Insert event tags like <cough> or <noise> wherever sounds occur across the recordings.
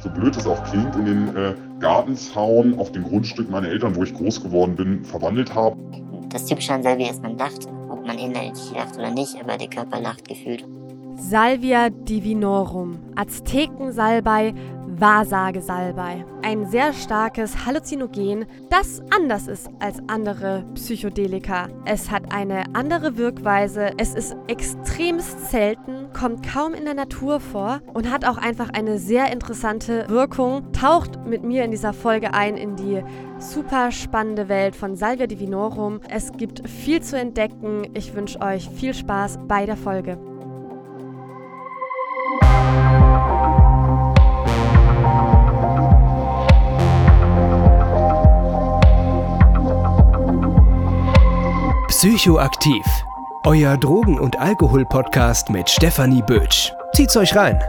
so blöd es auch klingt, in den äh, Gartenzaun auf dem Grundstück meiner Eltern, wo ich groß geworden bin, verwandelt habe. Das Typische an Salvia ist, man lacht, ob man innerlich lacht oder nicht, aber der Körper lacht gefühlt. Salvia divinorum, Aztekensalbei, Wahrsagesalbei. Ein sehr starkes Halluzinogen, das anders ist als andere Psychedelika. Es hat eine andere Wirkweise, es ist extremst selten, kommt kaum in der Natur vor und hat auch einfach eine sehr interessante Wirkung. Taucht mit mir in dieser Folge ein in die super spannende Welt von Salvia Divinorum. Es gibt viel zu entdecken. Ich wünsche euch viel Spaß bei der Folge. Psychoaktiv. Euer Drogen- und Alkohol-Podcast mit Stefanie Bötsch. Zieht's euch rein.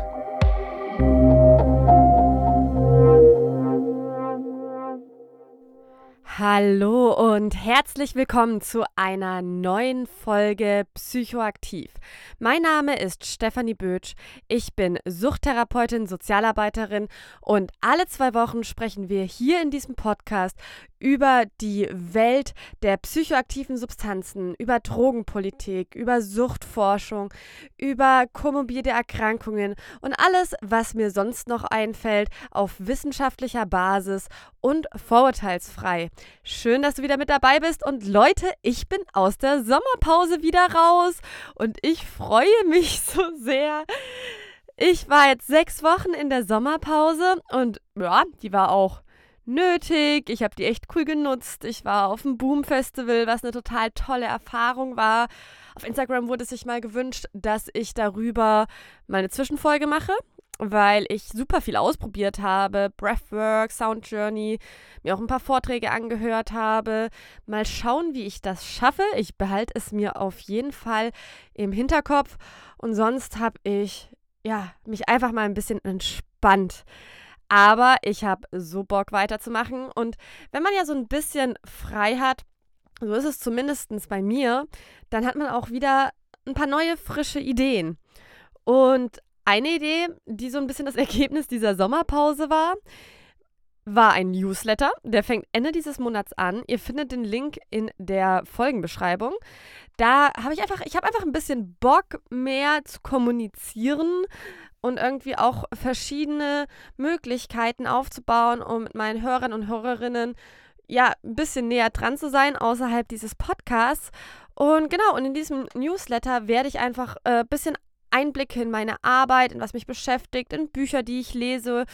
Hallo und herzlich willkommen zu einer neuen Folge Psychoaktiv. Mein Name ist Stefanie Bötsch. Ich bin Suchttherapeutin, Sozialarbeiterin und alle zwei Wochen sprechen wir hier in diesem Podcast über die Welt der psychoaktiven Substanzen, über Drogenpolitik, über Suchtforschung, über komorbide Erkrankungen und alles, was mir sonst noch einfällt, auf wissenschaftlicher Basis und vorurteilsfrei. Schön, dass du wieder mit dabei bist und Leute, ich bin aus der Sommerpause wieder raus und ich freue mich <laughs> so sehr. Ich war jetzt sechs Wochen in der Sommerpause und ja, die war auch nötig. Ich habe die echt cool genutzt. Ich war auf dem Boom Festival, was eine total tolle Erfahrung war. Auf Instagram wurde sich mal gewünscht, dass ich darüber meine Zwischenfolge mache, weil ich super viel ausprobiert habe. Breathwork, Sound Journey, mir auch ein paar Vorträge angehört habe. Mal schauen, wie ich das schaffe. Ich behalte es mir auf jeden Fall im Hinterkopf. Und sonst habe ich ja, mich einfach mal ein bisschen entspannt. Aber ich habe so Bock weiterzumachen. Und wenn man ja so ein bisschen frei hat, so ist es zumindest bei mir, dann hat man auch wieder ein paar neue, frische Ideen. Und eine Idee, die so ein bisschen das <laughs> Ergebnis dieser Sommerpause war, war ein Newsletter. Der fängt Ende dieses Monats an. Ihr findet den Link in der Folgenbeschreibung. Da habe ich einfach, ich habe einfach ein bisschen Bock mehr zu kommunizieren und irgendwie auch verschiedene Möglichkeiten aufzubauen, um mit meinen Hörern und Hörerinnen ja ein bisschen näher dran zu sein außerhalb dieses Podcasts. Und genau, und in diesem Newsletter werde ich einfach ein äh, bisschen Einblicke in meine Arbeit, in was mich beschäftigt, in Bücher, die ich lese,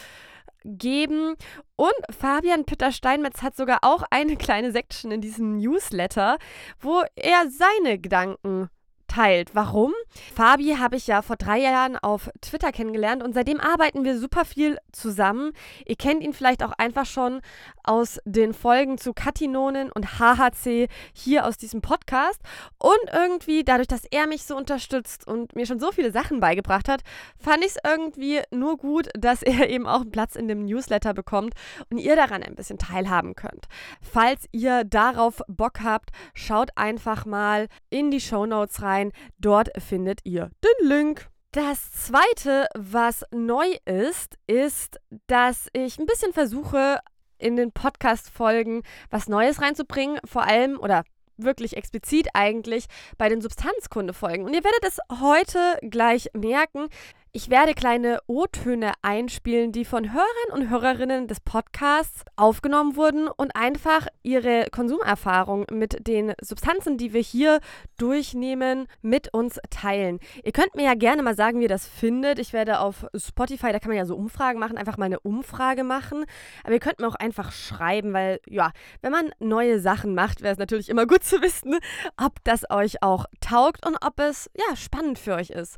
geben. Und Fabian Peter Steinmetz hat sogar auch eine kleine Section in diesem Newsletter, wo er seine Gedanken teilt. Warum? Fabi habe ich ja vor drei Jahren auf Twitter kennengelernt und seitdem arbeiten wir super viel zusammen. Ihr kennt ihn vielleicht auch einfach schon aus den Folgen zu Katinonen und HHC hier aus diesem Podcast. Und irgendwie dadurch, dass er mich so unterstützt und mir schon so viele Sachen beigebracht hat, fand ich es irgendwie nur gut, dass er eben auch einen Platz in dem Newsletter bekommt und ihr daran ein bisschen teilhaben könnt. Falls ihr darauf Bock habt, schaut einfach mal in die Show Notes rein. Dort findet ihr den Link. Das zweite, was neu ist, ist, dass ich ein bisschen versuche, in den Podcast-Folgen was Neues reinzubringen. Vor allem, oder wirklich explizit eigentlich, bei den Substanzkunde-Folgen. Und ihr werdet es heute gleich merken. Ich werde kleine O-Töne einspielen, die von Hörern und Hörerinnen des Podcasts aufgenommen wurden und einfach ihre Konsumerfahrung mit den Substanzen, die wir hier durchnehmen, mit uns teilen. Ihr könnt mir ja gerne mal sagen, wie ihr das findet. Ich werde auf Spotify, da kann man ja so Umfragen machen, einfach mal eine Umfrage machen. Aber ihr könnt mir auch einfach schreiben, weil ja, wenn man neue Sachen macht, wäre es natürlich immer gut zu wissen, ob das euch auch taugt und ob es ja spannend für euch ist.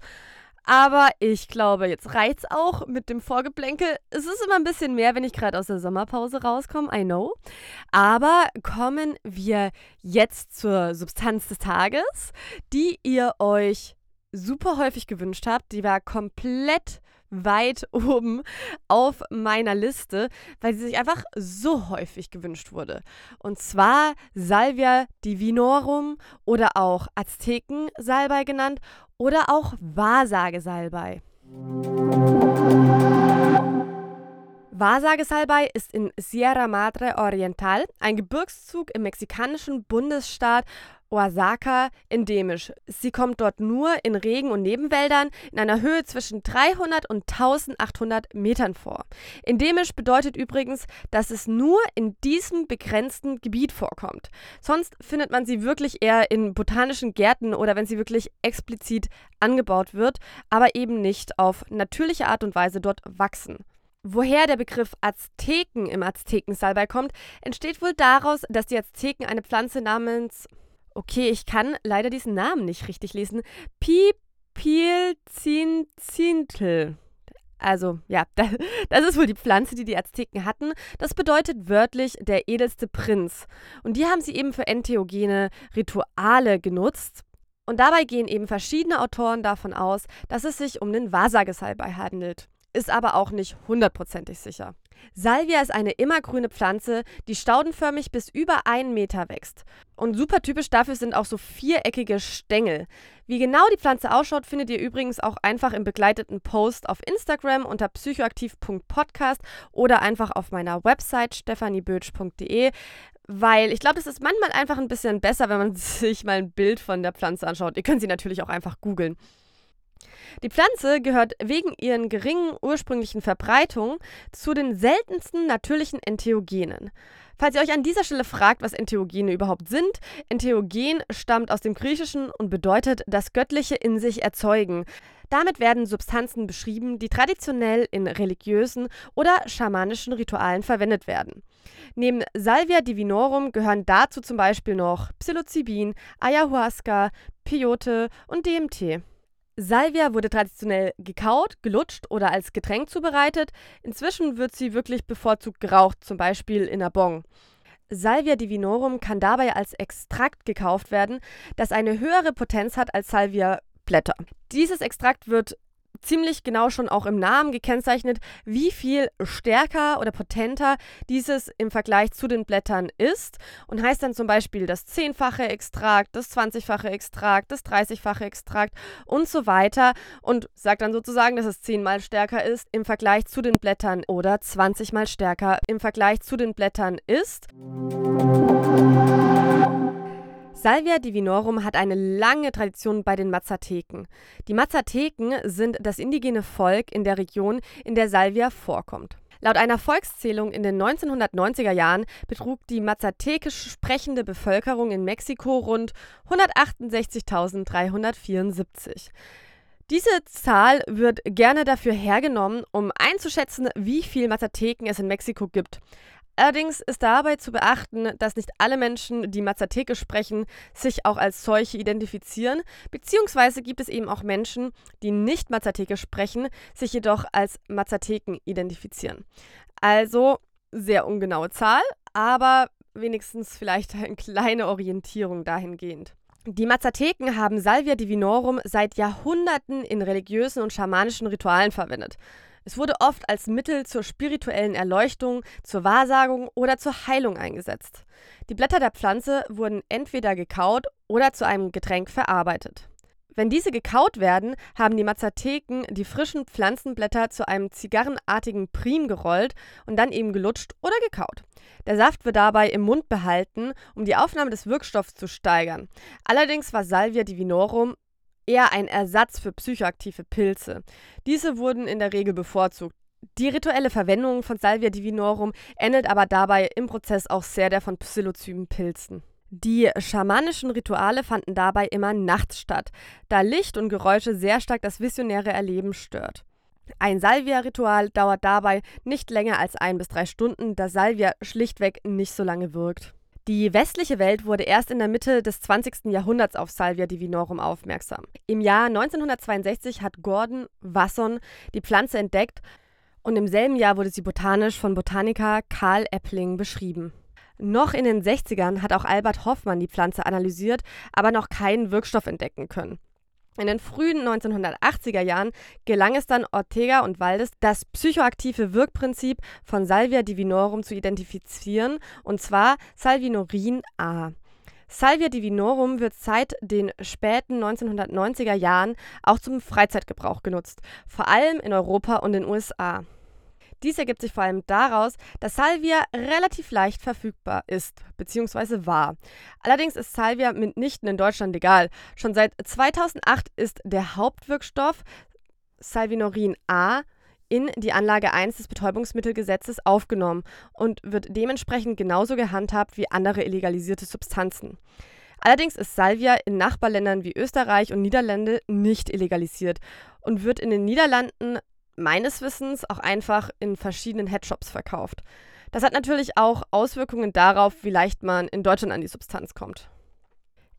Aber ich glaube, jetzt reicht's auch mit dem Vorgeplänkel. Es ist immer ein bisschen mehr, wenn ich gerade aus der Sommerpause rauskomme, I know. Aber kommen wir jetzt zur Substanz des Tages, die ihr euch super häufig gewünscht habt. Die war komplett weit <laughs> oben auf meiner Liste, weil sie sich einfach so häufig gewünscht wurde. Und zwar Salvia divinorum oder auch Azteken-Salbei genannt oder auch Wahrsagesalbei. Wahrsagesalbei ist in Sierra Madre Oriental, ein Gebirgszug im mexikanischen Bundesstaat Oaxaca, endemisch. Sie kommt dort nur in Regen- und Nebenwäldern in einer Höhe zwischen 300 und 1800 Metern vor. Endemisch bedeutet übrigens, dass es nur in diesem begrenzten Gebiet vorkommt. Sonst findet man sie wirklich eher in botanischen Gärten oder wenn sie wirklich explizit angebaut wird, aber eben nicht auf natürliche Art und Weise dort wachsen. Woher der Begriff Azteken im Aztekensalbei kommt, entsteht wohl daraus, dass die Azteken eine Pflanze namens Okay, ich kann leider diesen Namen nicht richtig lesen. Pipilzinzintel. Also, ja, <laughs> das ist wohl die Pflanze, die die Azteken hatten. Das bedeutet wörtlich der edelste Prinz. Und die haben sie eben für entheogene Rituale genutzt. Und dabei gehen eben verschiedene Autoren davon aus, dass es sich um den Wahrsagesalbei handelt ist aber auch nicht hundertprozentig sicher. Salvia ist eine immergrüne Pflanze, die staudenförmig bis über einen Meter wächst. Und super typisch dafür sind auch so viereckige Stängel. Wie genau die Pflanze ausschaut, findet ihr übrigens auch einfach im begleiteten Post auf Instagram unter psychoaktiv.podcast oder einfach auf meiner Website stephaniebötsch.de, weil ich glaube, das ist manchmal einfach ein bisschen besser, wenn man <laughs> sich mal ein Bild von der Pflanze anschaut. Ihr könnt sie natürlich auch einfach googeln. Die Pflanze gehört wegen ihren geringen ursprünglichen Verbreitung zu den seltensten natürlichen Entheogenen. Falls ihr euch an dieser Stelle fragt, was Entheogene überhaupt sind, Entheogen stammt aus dem Griechischen und bedeutet das Göttliche in sich erzeugen. Damit werden Substanzen beschrieben, die traditionell in religiösen oder schamanischen Ritualen verwendet werden. Neben Salvia divinorum gehören dazu zum Beispiel noch Psilocybin, Ayahuasca, Peyote und DMT. Salvia wurde traditionell gekaut, gelutscht oder als Getränk zubereitet. Inzwischen wird sie wirklich bevorzugt geraucht, zum Beispiel in einer Bong. Salvia divinorum kann dabei als Extrakt gekauft werden, das eine höhere Potenz hat als Salvia Blätter. Dieses Extrakt wird ziemlich genau schon auch im Namen gekennzeichnet, wie viel stärker oder potenter dieses im Vergleich zu den Blättern ist und heißt dann zum Beispiel das zehnfache Extrakt, das zwanzigfache Extrakt, das dreißigfache Extrakt und so weiter und sagt dann sozusagen, dass es zehnmal stärker ist im Vergleich zu den Blättern oder zwanzigmal stärker im Vergleich zu den Blättern ist. Salvia divinorum hat eine lange Tradition bei den Mazateken. Die Mazateken sind das indigene Volk in der Region, in der Salvia vorkommt. Laut einer Volkszählung in den 1990er Jahren betrug die mazatekisch sprechende Bevölkerung in Mexiko rund 168.374. Diese Zahl wird gerne dafür hergenommen, um einzuschätzen, wie viel Mazateken es in Mexiko gibt. Allerdings ist dabei zu beachten, dass nicht alle Menschen, die Mazateke sprechen, sich auch als solche identifizieren, beziehungsweise gibt es eben auch Menschen, die nicht Mazateke sprechen, sich jedoch als Mazateken identifizieren. Also sehr ungenaue Zahl, aber wenigstens vielleicht eine kleine Orientierung dahingehend. Die Mazateken haben Salvia divinorum seit Jahrhunderten in religiösen und schamanischen Ritualen verwendet. Es wurde oft als Mittel zur spirituellen Erleuchtung, zur Wahrsagung oder zur Heilung eingesetzt. Die Blätter der Pflanze wurden entweder gekaut oder zu einem Getränk verarbeitet. Wenn diese gekaut werden, haben die Mazateken die frischen Pflanzenblätter zu einem zigarrenartigen Prim gerollt und dann eben gelutscht oder gekaut. Der Saft wird dabei im Mund behalten, um die Aufnahme des Wirkstoffs zu steigern. Allerdings war Salvia divinorum eher ein Ersatz für psychoaktive Pilze. Diese wurden in der Regel bevorzugt. Die rituelle Verwendung von Salvia divinorum ähnelt aber dabei im Prozess auch sehr der von Psilocybin-Pilzen. Die schamanischen Rituale fanden dabei immer nachts statt, da Licht und Geräusche sehr stark das visionäre Erleben stört. Ein Salvia-Ritual dauert dabei nicht länger als ein bis drei Stunden, da Salvia schlichtweg nicht so lange wirkt. Die westliche Welt wurde erst in der Mitte des 20. Jahrhunderts auf Salvia divinorum aufmerksam. Im Jahr 1962 hat Gordon Wasson die Pflanze entdeckt und im selben Jahr wurde sie botanisch von Botaniker Karl Eppling beschrieben. Noch in den 60ern hat auch Albert Hoffmann die Pflanze analysiert, aber noch keinen Wirkstoff entdecken können. In den frühen 1980er Jahren gelang es dann Ortega und Waldes, das psychoaktive Wirkprinzip von Salvia divinorum zu identifizieren, und zwar Salvinorin A. Salvia divinorum wird seit den späten 1990er Jahren auch zum Freizeitgebrauch genutzt, vor allem in Europa und den USA. Dies ergibt sich vor allem daraus, dass Salvia relativ leicht verfügbar ist bzw. war. Allerdings ist Salvia mitnichten in Deutschland legal. Schon seit 2008 ist der Hauptwirkstoff Salvinorin A in die Anlage 1 des Betäubungsmittelgesetzes aufgenommen und wird dementsprechend genauso gehandhabt wie andere illegalisierte Substanzen. Allerdings ist Salvia in Nachbarländern wie Österreich und Niederlande nicht illegalisiert und wird in den Niederlanden meines Wissens auch einfach in verschiedenen Headshops verkauft. Das hat natürlich auch Auswirkungen darauf, wie leicht man in Deutschland an die Substanz kommt.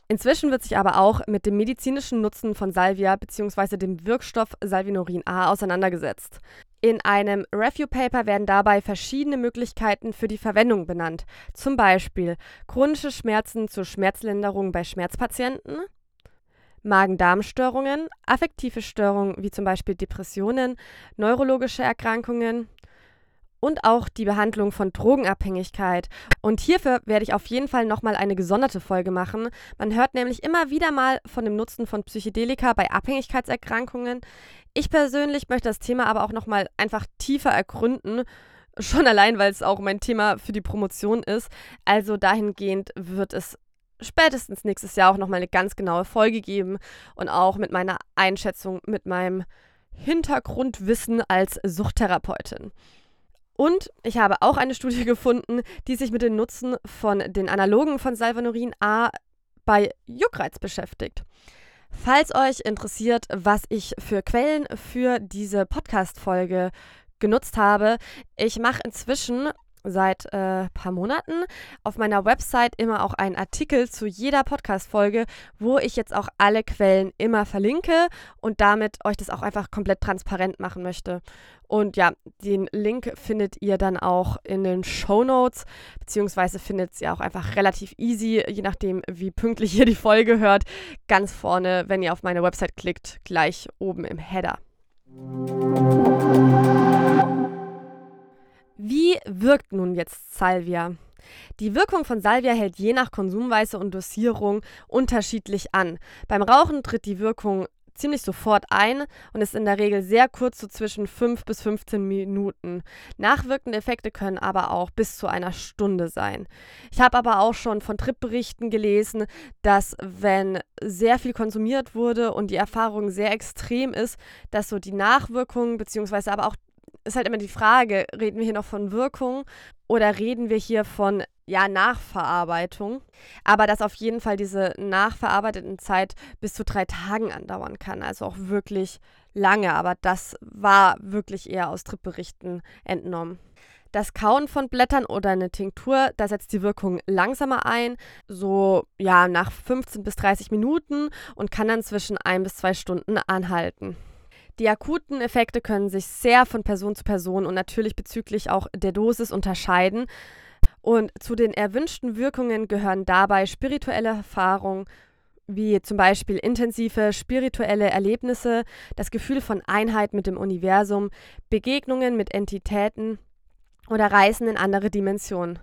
Inzwischen wird sich aber auch mit dem medizinischen Nutzen von Salvia bzw. dem Wirkstoff Salvinorin A auseinandergesetzt. In einem Review-Paper werden dabei verschiedene Möglichkeiten für die Verwendung benannt. Zum Beispiel chronische Schmerzen zur Schmerzlinderung bei Schmerzpatienten, Magen-Darm-Störungen, affektive Störungen wie zum Beispiel Depressionen, neurologische Erkrankungen, und auch die Behandlung von Drogenabhängigkeit. Und hierfür werde ich auf jeden Fall nochmal eine gesonderte Folge machen. Man hört nämlich immer wieder mal von dem Nutzen von Psychedelika bei Abhängigkeitserkrankungen. Ich persönlich möchte das Thema aber auch nochmal einfach tiefer ergründen. Schon allein, weil es auch mein Thema für die Promotion ist. Also dahingehend wird es spätestens nächstes Jahr auch nochmal eine ganz genaue Folge geben und auch mit meiner Einschätzung, mit meinem Hintergrundwissen als Suchttherapeutin. Und ich habe auch eine Studie gefunden, die sich mit dem Nutzen von den Analogen von Salvanorin A bei Juckreiz beschäftigt. Falls euch interessiert, was ich für Quellen für diese Podcast-Folge genutzt habe, ich mache inzwischen seit ein äh, paar Monaten auf meiner Website immer auch einen Artikel zu jeder Podcast-Folge, wo ich jetzt auch alle Quellen immer verlinke und damit euch das auch einfach komplett transparent machen möchte. Und ja, den Link findet ihr dann auch in den Show Notes, beziehungsweise findet ihr auch einfach relativ easy, je nachdem, wie pünktlich ihr die Folge hört, ganz vorne, wenn ihr auf meine Website klickt, gleich oben im Header. Wie wirkt nun jetzt Salvia? Die Wirkung von Salvia hält je nach Konsumweise und Dosierung unterschiedlich an. Beim Rauchen tritt die Wirkung ziemlich sofort ein und ist in der Regel sehr kurz, so zwischen 5 bis 15 Minuten. Nachwirkende Effekte können aber auch bis zu einer Stunde sein. Ich habe aber auch schon von Trip-Berichten gelesen, dass wenn sehr viel konsumiert wurde und die Erfahrung sehr extrem ist, dass so die Nachwirkungen beziehungsweise aber auch ist halt immer die Frage, reden wir hier noch von Wirkung oder reden wir hier von ja, Nachverarbeitung. Aber dass auf jeden Fall diese nachverarbeiteten Zeit bis zu drei Tagen andauern kann. Also auch wirklich lange. Aber das war wirklich eher aus Trippberichten entnommen. Das Kauen von Blättern oder eine Tinktur, da setzt die Wirkung langsamer ein, so ja nach 15 bis 30 Minuten und kann dann zwischen ein bis zwei Stunden anhalten. Die akuten Effekte können sich sehr von Person zu Person und natürlich bezüglich auch der Dosis unterscheiden. Und zu den erwünschten Wirkungen gehören dabei spirituelle Erfahrungen, wie zum Beispiel intensive spirituelle Erlebnisse, das Gefühl von Einheit mit dem Universum, Begegnungen mit Entitäten oder Reisen in andere Dimensionen.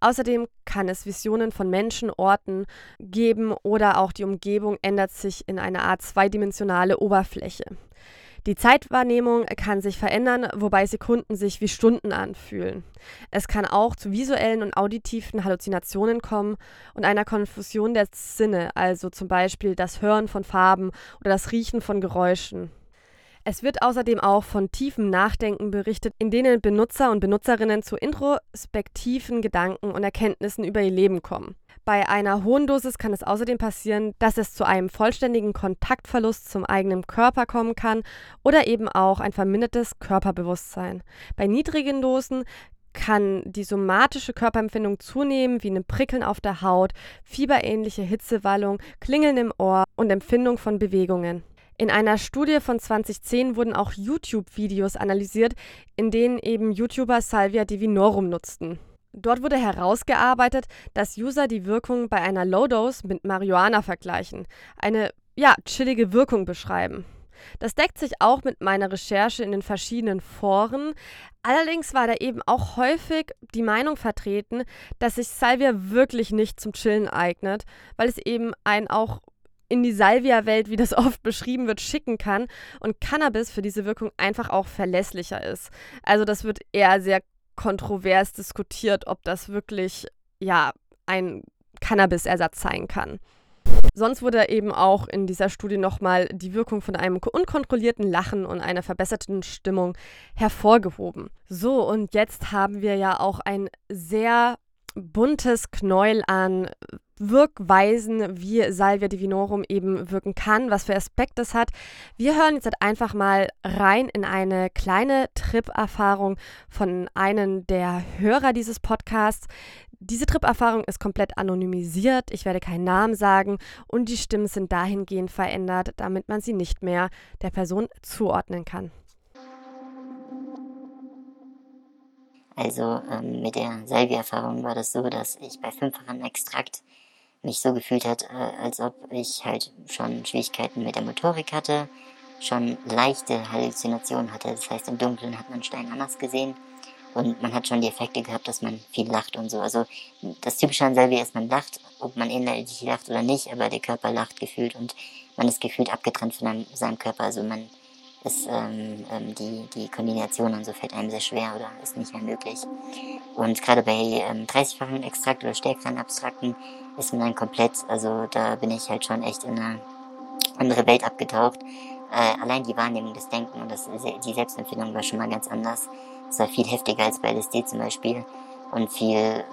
Außerdem kann es Visionen von Menschen, Orten geben oder auch die Umgebung ändert sich in eine Art zweidimensionale Oberfläche. Die Zeitwahrnehmung kann sich verändern, wobei Sekunden sich wie Stunden anfühlen. Es kann auch zu visuellen und auditiven Halluzinationen kommen und einer Konfusion der Sinne, also zum Beispiel das Hören von Farben oder das Riechen von Geräuschen. Es wird außerdem auch von tiefem Nachdenken berichtet, in denen Benutzer und Benutzerinnen zu introspektiven Gedanken und Erkenntnissen über ihr Leben kommen. Bei einer hohen Dosis kann es außerdem passieren, dass es zu einem vollständigen Kontaktverlust zum eigenen Körper kommen kann oder eben auch ein vermindertes Körperbewusstsein. Bei niedrigen Dosen kann die somatische Körperempfindung zunehmen, wie ein Prickeln auf der Haut, fieberähnliche Hitzewallung, Klingeln im Ohr und Empfindung von Bewegungen. In einer Studie von 2010 wurden auch YouTube-Videos analysiert, in denen eben YouTuber Salvia divinorum nutzten. Dort wurde herausgearbeitet, dass User die Wirkung bei einer Low-Dose mit Marihuana vergleichen, eine ja, chillige Wirkung beschreiben. Das deckt sich auch mit meiner Recherche in den verschiedenen Foren. Allerdings war da eben auch häufig die Meinung vertreten, dass sich Salvia wirklich nicht zum Chillen eignet, weil es eben einen auch in die Salvia-Welt, wie das <laughs> oft beschrieben wird, schicken kann und Cannabis für diese Wirkung einfach auch verlässlicher ist. Also das wird eher sehr kontrovers diskutiert, ob das wirklich ja ein Cannabis-Ersatz sein kann. Sonst wurde eben auch in dieser Studie nochmal die Wirkung von einem unkontrollierten Lachen und einer verbesserten Stimmung hervorgehoben. So, und jetzt haben wir ja auch ein sehr buntes Knäuel an Wirkweisen, wie Salvia Divinorum eben wirken kann, was für Aspekte es hat. Wir hören jetzt halt einfach mal rein in eine kleine Trip-Erfahrung von einem der Hörer dieses Podcasts. Diese Trip-Erfahrung ist komplett anonymisiert, ich werde keinen Namen sagen und die Stimmen sind dahingehend verändert, damit man sie nicht mehr der Person zuordnen kann. Also ähm, mit der Salvia-Erfahrung war das so, dass ich bei fünffachen Extrakt mich so gefühlt hat, äh, als ob ich halt schon Schwierigkeiten mit der Motorik hatte, schon leichte Halluzinationen hatte. Das heißt, im Dunkeln hat man Stein anders gesehen und man hat schon die Effekte gehabt, dass man viel lacht und so. Also das Typische an Salvia ist, man lacht, ob man innerlich lacht oder nicht, aber der Körper lacht gefühlt und man ist gefühlt abgetrennt von einem, seinem Körper. Also man ist ähm, ähm, die, die Kombination und so fällt einem sehr schwer oder ist nicht mehr möglich. Und gerade bei ähm, 30-fachen Extrakt oder stärkeren Abstrakten ist man dann komplett, also da bin ich halt schon echt in eine andere Welt abgetaucht. Äh, allein die Wahrnehmung, das Denken und das, die Selbstempfindung war schon mal ganz anders. Es war viel heftiger als bei LSD zum Beispiel und viel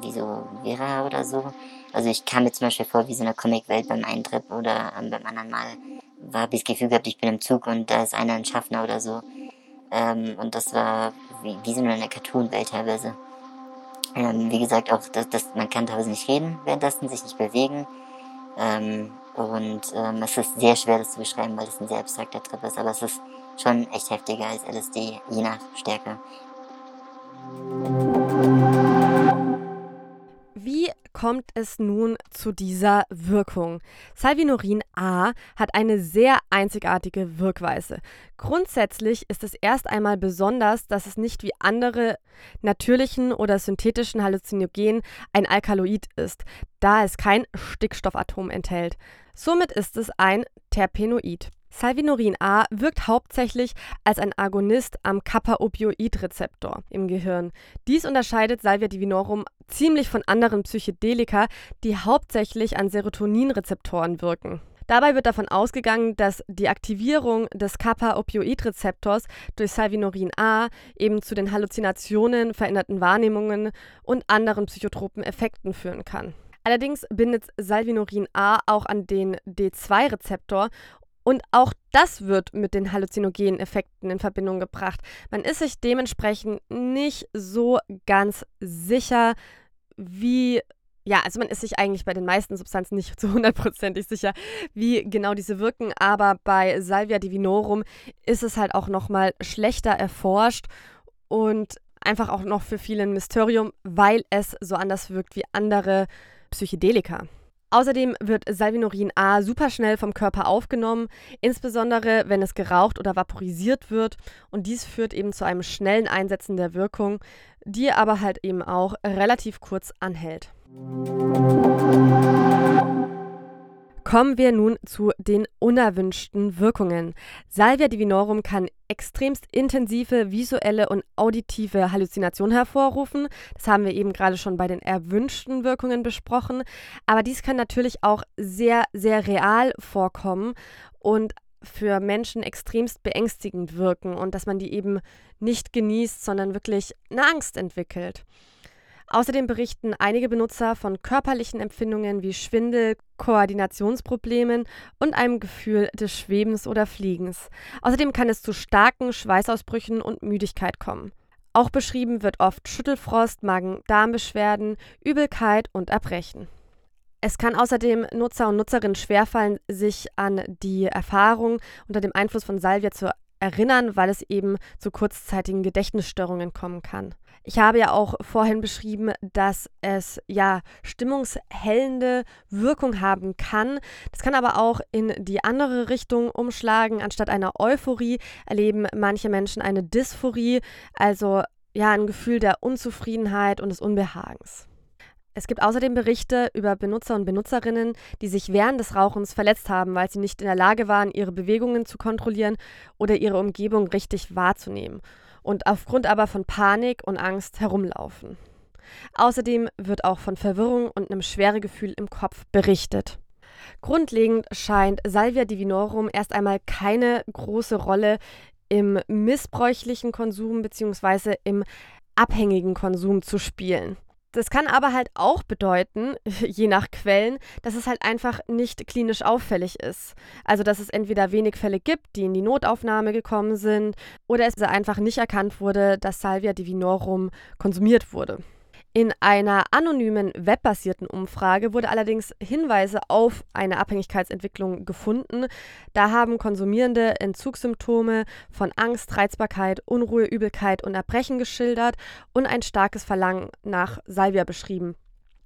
wie so Vera oder so. Also ich kam mir zum Beispiel vor wie so eine Comicwelt beim einen Trip oder ähm, beim anderen Mal war ich das Gefühl gehabt, ich bin im Zug und da ist einer ein Schaffner oder so. Ähm, und das war wie, wie so eine Cartoon-Welt teilweise. Ähm, wie gesagt, auch das, das, man kann teilweise nicht reden währenddessen, sich nicht bewegen. Ähm, und ähm, es ist sehr schwer, das zu beschreiben, weil es ein sehr abstrakter Trip ist. Aber es ist schon echt heftiger als LSD, je nach Stärke. Wie kommt es nun zu dieser Wirkung? Salvinorin A hat eine sehr einzigartige Wirkweise. Grundsätzlich ist es erst einmal besonders, dass es nicht wie andere natürlichen oder synthetischen Halluzinogenen ein Alkaloid ist, da es kein Stickstoffatom enthält. Somit ist es ein Terpenoid. Salvinorin A wirkt hauptsächlich als ein Agonist am Kappa-Opioid-Rezeptor im Gehirn. Dies unterscheidet Salvia divinorum ziemlich von anderen Psychedelika, die hauptsächlich an Serotoninrezeptoren wirken. Dabei wird davon ausgegangen, dass die Aktivierung des Kappa-Opioid-Rezeptors durch Salvinorin A eben zu den Halluzinationen, veränderten Wahrnehmungen und anderen psychotropen Effekten führen kann. Allerdings bindet Salvinorin A auch an den D2-Rezeptor und auch das wird mit den halluzinogenen Effekten in Verbindung gebracht. Man ist sich dementsprechend nicht so ganz sicher, wie ja, also man ist sich eigentlich bei den meisten Substanzen nicht <laughs> zu hundertprozentig sicher, wie genau diese wirken, aber bei Salvia divinorum ist es halt auch nochmal schlechter erforscht und einfach auch noch für viele ein Mysterium, weil es so anders wirkt wie andere Psychedelika. Außerdem wird Salvinorin A superschnell vom Körper aufgenommen, insbesondere wenn es geraucht oder vaporisiert wird. Und dies führt eben zu einem schnellen Einsetzen der Wirkung, die aber halt eben auch relativ kurz anhält. Kommen wir nun zu den unerwünschten Wirkungen. Salvia divinorum kann extremst intensive visuelle und auditive Halluzinationen hervorrufen. Das haben wir eben gerade schon bei den erwünschten Wirkungen besprochen. Aber dies kann natürlich auch sehr, sehr real vorkommen und für Menschen extremst beängstigend wirken und dass man die eben nicht genießt, sondern wirklich eine Angst entwickelt. Außerdem berichten einige Benutzer von körperlichen Empfindungen wie Schwindel, Koordinationsproblemen und einem Gefühl des Schwebens oder Fliegens. Außerdem kann es zu starken Schweißausbrüchen und Müdigkeit kommen. Auch beschrieben wird oft Schüttelfrost, Magen-Darm-Beschwerden, Übelkeit und Erbrechen. Es kann außerdem Nutzer und Nutzerinnen schwerfallen, sich an die Erfahrung unter dem Einfluss von Salvia zu erinnern, weil es eben zu kurzzeitigen Gedächtnisstörungen kommen kann. Ich habe ja auch vorhin beschrieben, dass es ja stimmungshellende Wirkung haben kann. Das kann aber auch in die andere Richtung umschlagen. Anstatt einer Euphorie erleben manche Menschen eine Dysphorie, also ja ein Gefühl der Unzufriedenheit und des Unbehagens. Es gibt außerdem Berichte über Benutzer und Benutzerinnen, die sich während des Rauchens verletzt haben, weil sie nicht in der Lage waren, ihre Bewegungen zu kontrollieren oder ihre Umgebung richtig wahrzunehmen und aufgrund aber von Panik und Angst herumlaufen. Außerdem wird auch von Verwirrung und einem Schweregefühl im Kopf berichtet. Grundlegend scheint Salvia divinorum erst einmal keine große Rolle im missbräuchlichen Konsum bzw. im abhängigen Konsum zu spielen. Das kann aber halt auch bedeuten, <laughs> je nach Quellen, dass es halt einfach nicht klinisch auffällig ist. Also, dass es entweder wenig Fälle gibt, die in die Notaufnahme gekommen sind, oder es einfach nicht erkannt wurde, dass Salvia divinorum konsumiert wurde. In einer anonymen webbasierten Umfrage wurde allerdings Hinweise auf eine Abhängigkeitsentwicklung gefunden. Da haben Konsumierende Entzugssymptome von Angst, Reizbarkeit, Unruhe, Übelkeit und Erbrechen geschildert und ein starkes Verlangen nach Salvia beschrieben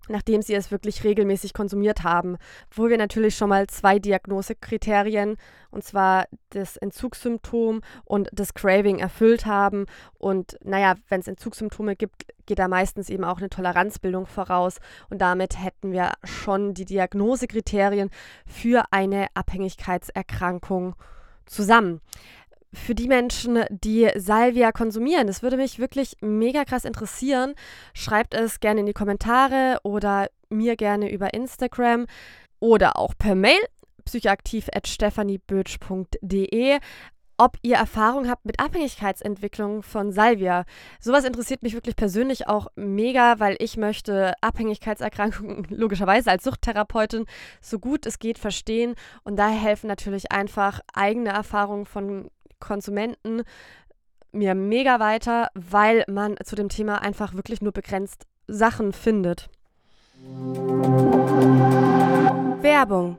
nachdem sie es wirklich regelmäßig konsumiert haben, wo wir natürlich schon mal zwei Diagnosekriterien, und zwar das Entzugssymptom und das Craving erfüllt haben. Und naja, wenn es Entzugssymptome gibt, geht da meistens eben auch eine Toleranzbildung voraus. Und damit hätten wir schon die Diagnosekriterien für eine Abhängigkeitserkrankung zusammen für die Menschen, die Salvia konsumieren. Das würde mich wirklich mega krass interessieren. Schreibt es gerne in die Kommentare oder mir gerne über Instagram oder auch per Mail psychoaktiv.stephaniebötsch.de ob ihr Erfahrung habt mit Abhängigkeitsentwicklung von Salvia. Sowas interessiert mich wirklich persönlich auch mega, weil ich möchte Abhängigkeitserkrankungen <laughs> logischerweise als Suchttherapeutin so gut es geht verstehen und daher helfen natürlich einfach eigene Erfahrungen von Konsumenten mir mega weiter, weil man zu dem Thema einfach wirklich nur begrenzt Sachen findet. Werbung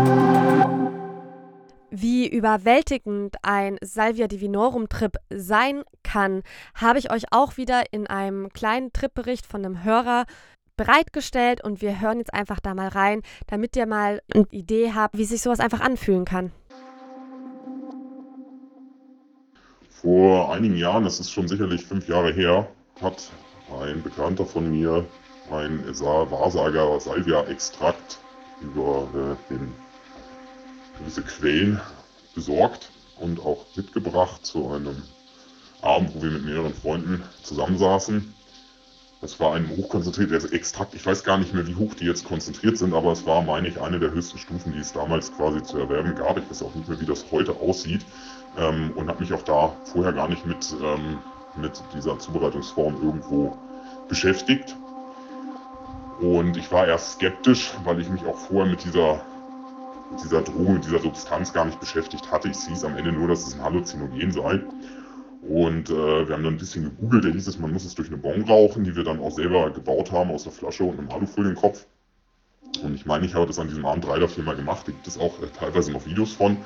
Wie überwältigend ein Salvia Divinorum-Trip sein kann, habe ich euch auch wieder in einem kleinen Tripbericht von einem Hörer bereitgestellt und wir hören jetzt einfach da mal rein, damit ihr mal eine Idee habt, wie sich sowas einfach anfühlen kann. Vor einigen Jahren, das ist schon sicherlich fünf Jahre her, hat ein Bekannter von mir ein Wahrsager Salvia-Extrakt über äh, den gewisse Quellen besorgt und auch mitgebracht zu einem Abend, wo wir mit mehreren Freunden zusammensaßen. Das war ein hochkonzentrierter Extrakt. Ich weiß gar nicht mehr, wie hoch die jetzt konzentriert sind, aber es war, meine ich, eine der höchsten Stufen, die es damals quasi zu erwerben gab. Ich weiß auch nicht mehr, wie das heute aussieht ähm, und habe mich auch da vorher gar nicht mit, ähm, mit dieser Zubereitungsform irgendwo beschäftigt. Und ich war erst skeptisch, weil ich mich auch vorher mit dieser mit dieser Droge, mit dieser Substanz gar nicht beschäftigt hatte. Ich hieß am Ende nur, dass es ein Halluzinogen sei. Und äh, wir haben dann ein bisschen gegoogelt, da hieß es, man muss es durch eine Bon rauchen, die wir dann auch selber gebaut haben aus der Flasche und einem Alufolienkopf. Und ich meine, ich habe das an diesem Abend drei oder vier Mal gemacht. Da gibt es auch äh, teilweise noch Videos von.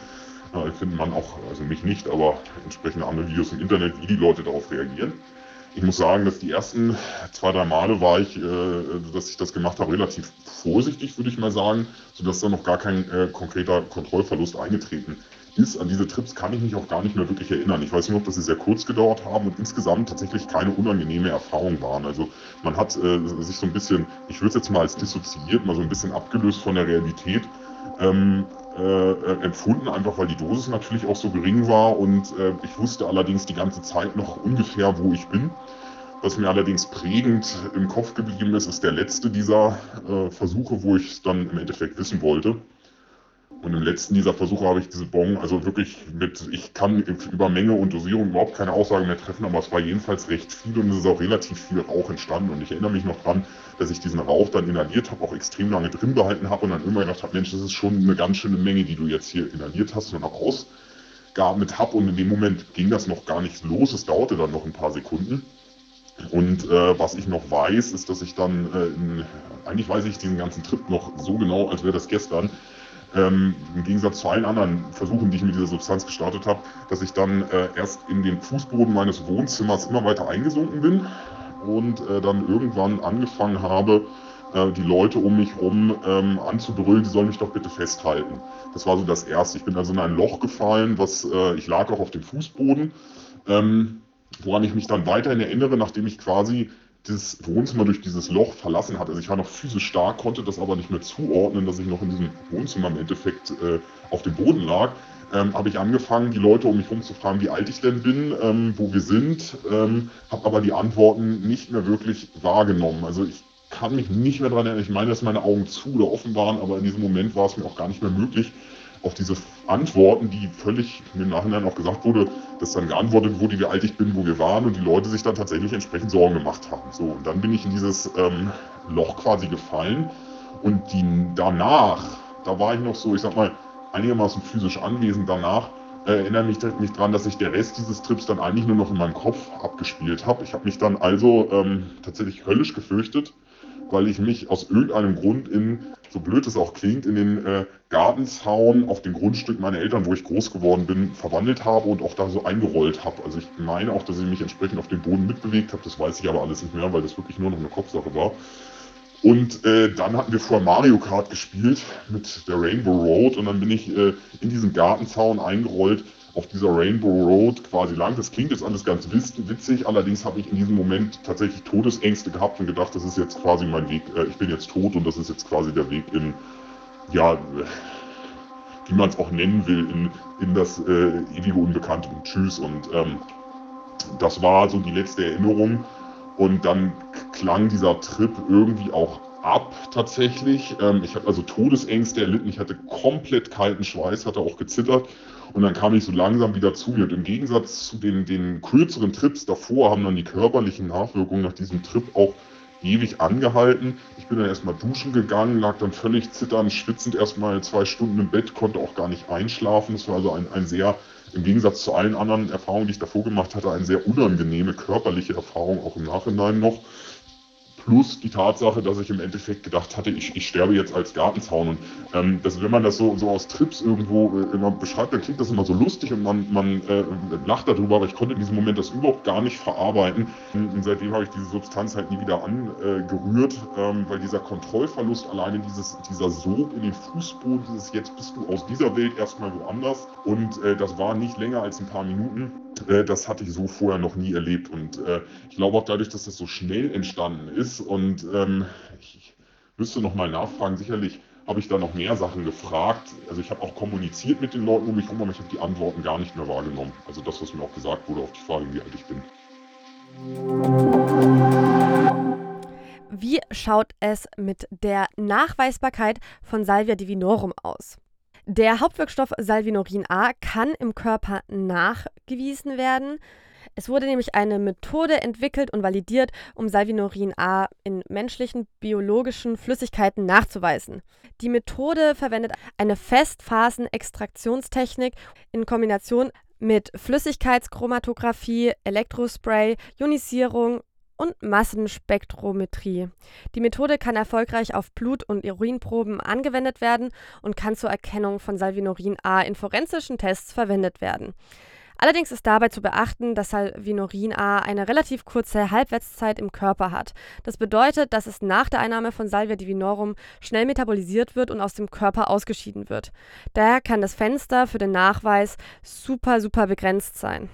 Äh, findet man auch, also mich nicht, aber entsprechende andere Videos im Internet, wie die Leute darauf reagieren. Ich muss sagen, dass die ersten zwei, drei Male war ich, äh, dass ich das gemacht habe, relativ vorsichtig, würde ich mal sagen, sodass da noch gar kein äh, konkreter Kontrollverlust eingetreten ist. An diese Trips kann ich mich auch gar nicht mehr wirklich erinnern. Ich weiß nur noch, dass sie sehr kurz gedauert haben und insgesamt tatsächlich keine unangenehme Erfahrung waren. Also man hat äh, sich so ein bisschen, ich würde es jetzt mal als dissoziiert, mal so ein bisschen abgelöst von der Realität. Ähm, äh, empfunden, einfach weil die Dosis natürlich auch so gering war und äh, ich wusste allerdings die ganze Zeit noch ungefähr, wo ich bin. Was mir allerdings prägend im Kopf geblieben ist, ist der letzte dieser äh, Versuche, wo ich es dann im Endeffekt wissen wollte. Und im letzten dieser Versuche habe ich diese Bon, also wirklich mit, ich kann über Menge und Dosierung überhaupt keine Aussage mehr treffen, aber es war jedenfalls recht viel und es ist auch relativ viel Rauch entstanden. Und ich erinnere mich noch dran, dass ich diesen Rauch dann inhaliert habe, auch extrem lange drin behalten habe und dann immer gedacht habe, Mensch, das ist schon eine ganz schöne Menge, die du jetzt hier inhaliert hast und auch ausgeatmet habe. Und in dem Moment ging das noch gar nicht los, es dauerte dann noch ein paar Sekunden. Und äh, was ich noch weiß, ist, dass ich dann, äh, in, eigentlich weiß ich diesen ganzen Trip noch so genau, als wäre das gestern, ähm, im Gegensatz zu allen anderen Versuchen, die ich mit dieser Substanz gestartet habe, dass ich dann äh, erst in den Fußboden meines Wohnzimmers immer weiter eingesunken bin und äh, dann irgendwann angefangen habe, äh, die Leute um mich herum ähm, anzubrüllen, sie sollen mich doch bitte festhalten. Das war so das Erste. Ich bin also in ein Loch gefallen, was äh, ich lag auch auf dem Fußboden, ähm, woran ich mich dann weiterhin erinnere, nachdem ich quasi das Wohnzimmer durch dieses Loch verlassen hat. Also ich war noch physisch stark, konnte das aber nicht mehr zuordnen, dass ich noch in diesem Wohnzimmer im Endeffekt äh, auf dem Boden lag. Ähm, habe ich angefangen, die Leute um mich herum zu fragen, wie alt ich denn bin, ähm, wo wir sind, ähm, habe aber die Antworten nicht mehr wirklich wahrgenommen. Also ich kann mich nicht mehr daran erinnern. Ich meine, dass meine Augen zu oder offen waren, aber in diesem Moment war es mir auch gar nicht mehr möglich, auf diese Antworten, die völlig im Nachhinein auch gesagt wurde, dass dann geantwortet wurde, wie alt ich bin, wo wir waren und die Leute sich dann tatsächlich entsprechend Sorgen gemacht haben. So, und dann bin ich in dieses ähm, Loch quasi gefallen und die danach, da war ich noch so, ich sag mal, einigermaßen physisch anwesend danach, äh, erinnere mich, mich daran, dass ich der Rest dieses Trips dann eigentlich nur noch in meinem Kopf abgespielt habe. Ich habe mich dann also ähm, tatsächlich höllisch gefürchtet weil ich mich aus irgendeinem Grund in, so blöd es auch klingt, in den äh, Gartenzaun auf dem Grundstück meiner Eltern, wo ich groß geworden bin, verwandelt habe und auch da so eingerollt habe. Also ich meine auch, dass ich mich entsprechend auf dem Boden mitbewegt habe. Das weiß ich aber alles nicht mehr, weil das wirklich nur noch eine Kopfsache war. Und äh, dann hatten wir vor Mario Kart gespielt mit der Rainbow Road und dann bin ich äh, in diesen Gartenzaun eingerollt auf dieser Rainbow Road quasi lang. Das klingt jetzt alles ganz witzig, allerdings habe ich in diesem Moment tatsächlich Todesängste gehabt und gedacht, das ist jetzt quasi mein Weg, äh, ich bin jetzt tot und das ist jetzt quasi der Weg in, ja, wie man es auch nennen will, in, in das äh, ewige Unbekannte und Tschüss. Und ähm, das war so die letzte Erinnerung. Und dann klang dieser Trip irgendwie auch ab tatsächlich. Ähm, ich habe also Todesängste erlitten. Ich hatte komplett kalten Schweiß, hatte auch gezittert. Und dann kam ich so langsam wieder zu mir. Und im Gegensatz zu den, den kürzeren Trips davor haben dann die körperlichen Nachwirkungen nach diesem Trip auch ewig angehalten. Ich bin dann erstmal duschen gegangen, lag dann völlig zitternd, schwitzend erstmal zwei Stunden im Bett, konnte auch gar nicht einschlafen. Es war also ein, ein sehr, im Gegensatz zu allen anderen Erfahrungen, die ich davor gemacht hatte, eine sehr unangenehme körperliche Erfahrung auch im Nachhinein noch. Plus die Tatsache, dass ich im Endeffekt gedacht hatte, ich, ich sterbe jetzt als Gartenzaun. Und ähm, das, wenn man das so, so aus Trips irgendwo äh, immer beschreibt, dann klingt das immer so lustig und man, man äh, lacht darüber, aber ich konnte in diesem Moment das überhaupt gar nicht verarbeiten. Und seitdem habe ich diese Substanz halt nie wieder angerührt, ähm, weil dieser Kontrollverlust, alleine dieses, dieser Sog in den Fußboden, dieses jetzt bist du aus dieser Welt erstmal woanders. Und äh, das war nicht länger als ein paar Minuten. Äh, das hatte ich so vorher noch nie erlebt. Und äh, ich glaube auch dadurch, dass das so schnell entstanden ist und ähm, ich müsste noch mal nachfragen, sicherlich habe ich da noch mehr Sachen gefragt. Also ich habe auch kommuniziert mit den Leuten um mich herum, aber ich habe die Antworten gar nicht mehr wahrgenommen. Also das, was mir auch gesagt wurde auf die Frage, wie alt ich bin. Wie schaut es mit der Nachweisbarkeit von Salvia divinorum aus? Der Hauptwirkstoff Salvinorin A kann im Körper nachgewiesen werden. Es wurde nämlich eine Methode entwickelt und validiert, um Salvinorin A in menschlichen biologischen Flüssigkeiten nachzuweisen. Die Methode verwendet eine Festphasenextraktionstechnik in Kombination mit Flüssigkeitschromatographie, Elektrospray, Ionisierung und Massenspektrometrie. Die Methode kann erfolgreich auf Blut- und Urinproben angewendet werden und kann zur Erkennung von Salvinorin A in forensischen Tests verwendet werden. Allerdings ist dabei zu beachten, dass Salvinorin A eine relativ kurze Halbwertszeit im Körper hat. Das bedeutet, dass es nach der Einnahme von Salvia divinorum schnell metabolisiert wird und aus dem Körper ausgeschieden wird. Daher kann das Fenster für den Nachweis super, super begrenzt sein.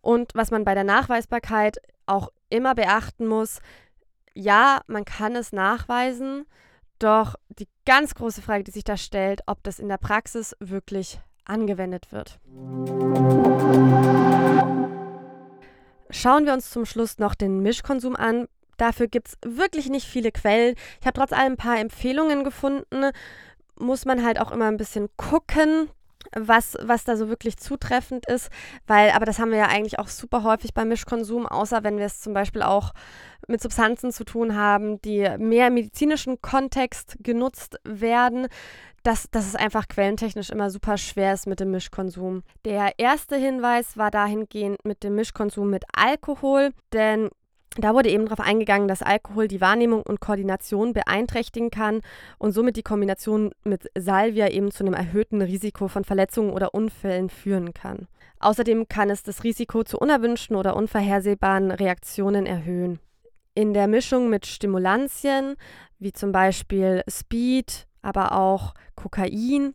Und was man bei der Nachweisbarkeit auch immer beachten muss, ja, man kann es nachweisen, doch die ganz große Frage, die sich da stellt, ob das in der Praxis wirklich angewendet wird. Schauen wir uns zum Schluss noch den Mischkonsum an. Dafür gibt es wirklich nicht viele Quellen. Ich habe trotz allem ein paar Empfehlungen gefunden. Muss man halt auch immer ein bisschen gucken, was, was da so wirklich zutreffend ist, weil, aber das haben wir ja eigentlich auch super häufig beim Mischkonsum, außer wenn wir es zum Beispiel auch mit Substanzen zu tun haben, die mehr im medizinischen Kontext genutzt werden, dass, dass es einfach quellentechnisch immer super schwer ist mit dem Mischkonsum. Der erste Hinweis war dahingehend mit dem Mischkonsum mit Alkohol, denn da wurde eben darauf eingegangen, dass Alkohol die Wahrnehmung und Koordination beeinträchtigen kann und somit die Kombination mit Salvia eben zu einem erhöhten Risiko von Verletzungen oder Unfällen führen kann. Außerdem kann es das Risiko zu unerwünschten oder unvorhersehbaren Reaktionen erhöhen. In der Mischung mit Stimulantien, wie zum Beispiel Speed, aber auch Kokain,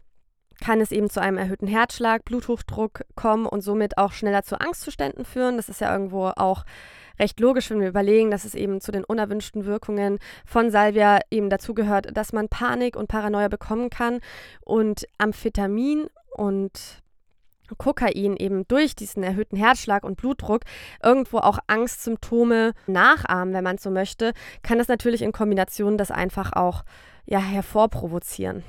kann es eben zu einem erhöhten Herzschlag, Bluthochdruck kommen und somit auch schneller zu Angstzuständen führen. Das ist ja irgendwo auch recht logisch, wenn wir überlegen, dass es eben zu den unerwünschten Wirkungen von Salvia eben dazugehört, dass man Panik und Paranoia bekommen kann und Amphetamin und Kokain eben durch diesen erhöhten Herzschlag und Blutdruck irgendwo auch Angstsymptome nachahmen, wenn man so möchte, kann das natürlich in Kombination das einfach auch ja, hervorprovozieren.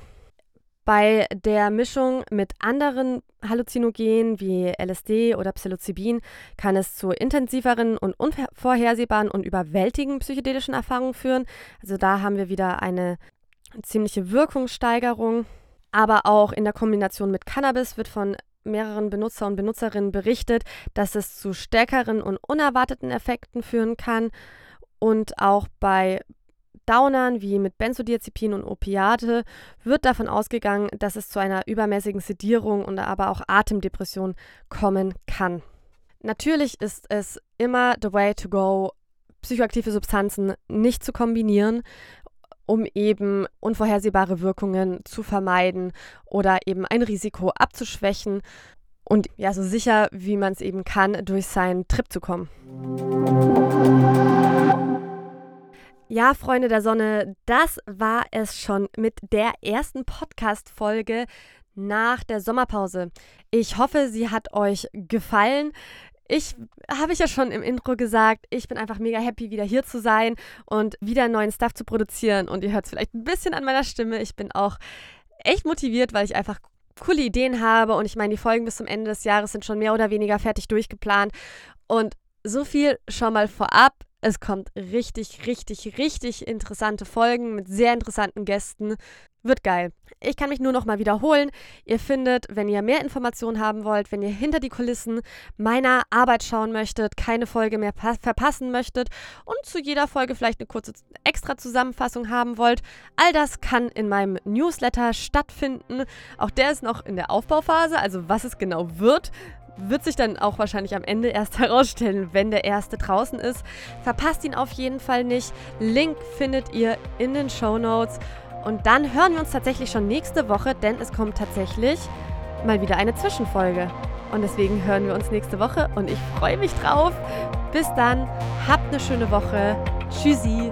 Bei der Mischung mit anderen Halluzinogenen wie LSD oder Psilocybin kann es zu intensiveren und unvorhersehbaren und überwältigenden psychedelischen Erfahrungen führen. Also da haben wir wieder eine ziemliche Wirkungssteigerung. Aber auch in der Kombination mit Cannabis wird von mehreren Benutzer und Benutzerinnen berichtet, dass es zu stärkeren und unerwarteten Effekten führen kann. Und auch bei Downern wie mit Benzodiazepin und Opiate wird davon ausgegangen, dass es zu einer übermäßigen Sedierung und aber auch Atemdepression kommen kann. Natürlich ist es immer the way to go, psychoaktive Substanzen nicht zu kombinieren, um eben unvorhersehbare Wirkungen zu vermeiden oder eben ein Risiko abzuschwächen und ja, so sicher wie man es eben kann, durch seinen Trip zu kommen. Ja, Freunde der Sonne, das war es schon mit der ersten Podcast-Folge nach der Sommerpause. Ich hoffe, sie hat euch gefallen. Ich habe ich ja schon im Intro gesagt, ich bin einfach mega happy, wieder hier zu sein und wieder neuen Stuff zu produzieren. Und ihr hört es vielleicht ein bisschen an meiner Stimme. Ich bin auch echt motiviert, weil ich einfach coole Ideen habe. Und ich meine, die Folgen bis zum Ende des Jahres sind schon mehr oder weniger fertig durchgeplant. Und so viel schon mal vorab. Es kommt richtig, richtig, richtig interessante Folgen mit sehr interessanten Gästen. Wird geil. Ich kann mich nur noch mal wiederholen. Ihr findet, wenn ihr mehr Informationen haben wollt, wenn ihr hinter die Kulissen meiner Arbeit schauen möchtet, keine Folge mehr verpassen möchtet und zu jeder Folge vielleicht eine kurze extra Zusammenfassung haben wollt, all das kann in meinem Newsletter stattfinden. Auch der ist noch in der Aufbauphase, also was es genau wird, wird sich dann auch wahrscheinlich am Ende erst <laughs> herausstellen, wenn der erste draußen ist. Verpasst ihn auf jeden Fall nicht. Link findet ihr in den Show Notes. Und dann hören wir uns tatsächlich schon nächste Woche, denn es kommt tatsächlich mal wieder eine Zwischenfolge. Und deswegen hören wir uns nächste Woche und ich freue mich drauf. Bis dann, habt eine schöne Woche. Tschüssi.